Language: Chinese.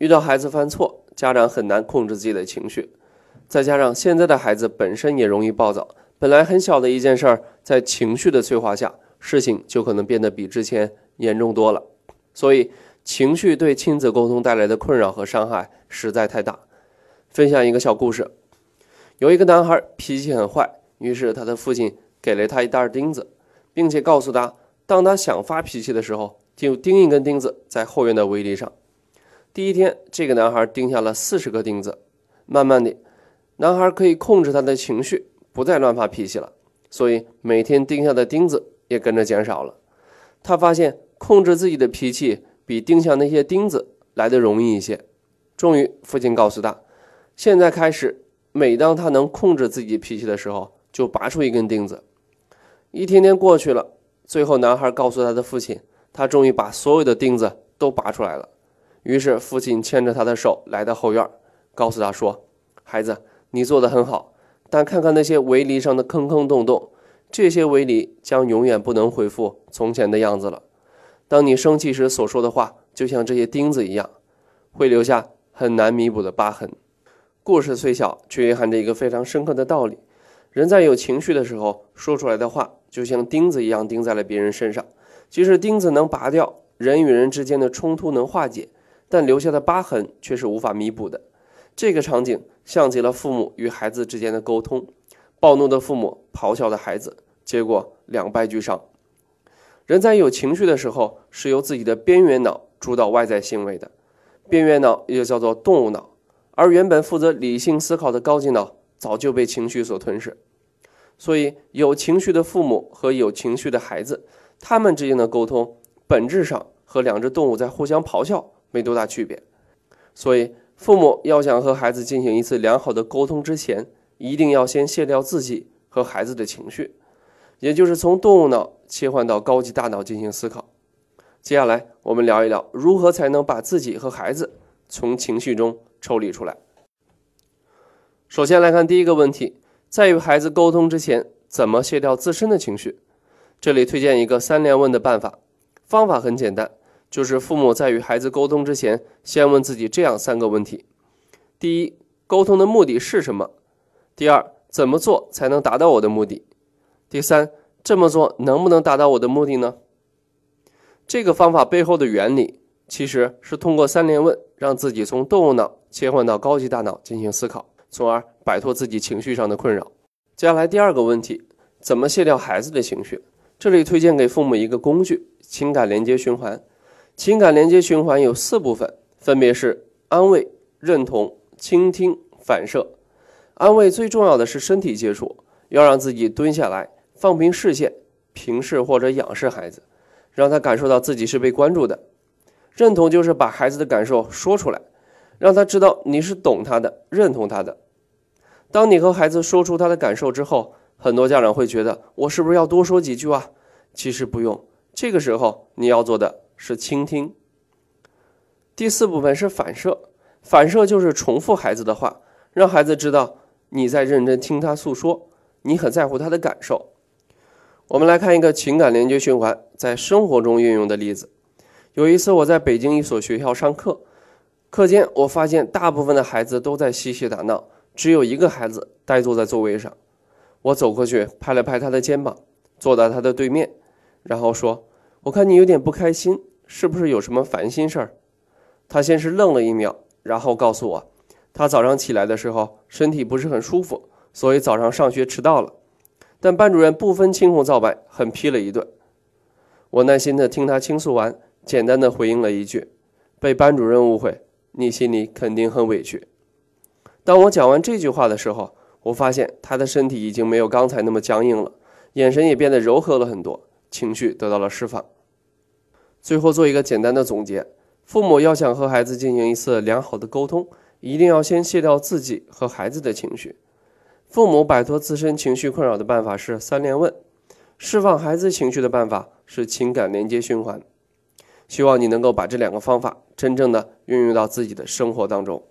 遇到孩子犯错，家长很难控制自己的情绪，再加上现在的孩子本身也容易暴躁，本来很小的一件事儿，在情绪的催化下，事情就可能变得比之前严重多了。所以，情绪对亲子沟通带来的困扰和伤害实在太大。分享一个小故事：有一个男孩脾气很坏，于是他的父亲给了他一袋钉子，并且告诉他，当他想发脾气的时候，就钉一根钉子在后院的围篱上。第一天，这个男孩钉下了四十个钉子。慢慢的，男孩可以控制他的情绪，不再乱发脾气了。所以每天钉下的钉子也跟着减少了。他发现控制自己的脾气比钉下那些钉子来的容易一些。终于，父亲告诉他，现在开始，每当他能控制自己脾气的时候，就拔出一根钉子。一天天过去了，最后男孩告诉他的父亲，他终于把所有的钉子都拔出来了。于是，父亲牵着他的手来到后院，告诉他说：“孩子，你做的很好，但看看那些围篱上的坑坑洞洞，这些围篱将永远不能恢复从前的样子了。当你生气时所说的话，就像这些钉子一样，会留下很难弥补的疤痕。”故事虽小，却蕴含着一个非常深刻的道理：人在有情绪的时候说出来的话，就像钉子一样钉在了别人身上。即使钉子能拔掉，人与人之间的冲突能化解。但留下的疤痕却是无法弥补的。这个场景像极了父母与孩子之间的沟通：暴怒的父母咆哮的孩子，结果两败俱伤。人在有情绪的时候，是由自己的边缘脑主导外在行为的。边缘脑又叫做动物脑，而原本负责理性思考的高级脑早就被情绪所吞噬。所以，有情绪的父母和有情绪的孩子，他们之间的沟通本质上和两只动物在互相咆哮。没多大区别，所以父母要想和孩子进行一次良好的沟通之前，一定要先卸掉自己和孩子的情绪，也就是从动物脑切换到高级大脑进行思考。接下来我们聊一聊如何才能把自己和孩子从情绪中抽离出来。首先来看第一个问题，在与孩子沟通之前，怎么卸掉自身的情绪？这里推荐一个三连问的办法，方法很简单。就是父母在与孩子沟通之前，先问自己这样三个问题：第一，沟通的目的是什么？第二，怎么做才能达到我的目的？第三，这么做能不能达到我的目的呢？这个方法背后的原理，其实是通过三连问，让自己从动物脑切换到高级大脑进行思考，从而摆脱自己情绪上的困扰。接下来第二个问题，怎么卸掉孩子的情绪？这里推荐给父母一个工具——情感连接循环。情感连接循环有四部分，分别是安慰、认同、倾听、反射。安慰最重要的是身体接触，要让自己蹲下来，放平视线，平视或者仰视孩子，让他感受到自己是被关注的。认同就是把孩子的感受说出来，让他知道你是懂他的，认同他的。当你和孩子说出他的感受之后，很多家长会觉得我是不是要多说几句啊？其实不用，这个时候你要做的。是倾听。第四部分是反射，反射就是重复孩子的话，让孩子知道你在认真听他诉说，你很在乎他的感受。我们来看一个情感连接循环在生活中运用的例子。有一次我在北京一所学校上课，课间我发现大部分的孩子都在嬉戏打闹，只有一个孩子呆坐在座位上。我走过去拍了拍他的肩膀，坐到他的对面，然后说：“我看你有点不开心。”是不是有什么烦心事儿？他先是愣了一秒，然后告诉我，他早上起来的时候身体不是很舒服，所以早上上学迟到了。但班主任不分青红皂白，狠批了一顿。我耐心的听他倾诉完，简单的回应了一句：“被班主任误会，你心里肯定很委屈。”当我讲完这句话的时候，我发现他的身体已经没有刚才那么僵硬了，眼神也变得柔和了很多，情绪得到了释放。最后做一个简单的总结：父母要想和孩子进行一次良好的沟通，一定要先卸掉自己和孩子的情绪。父母摆脱自身情绪困扰的办法是三连问，释放孩子情绪的办法是情感连接循环。希望你能够把这两个方法真正的运用到自己的生活当中。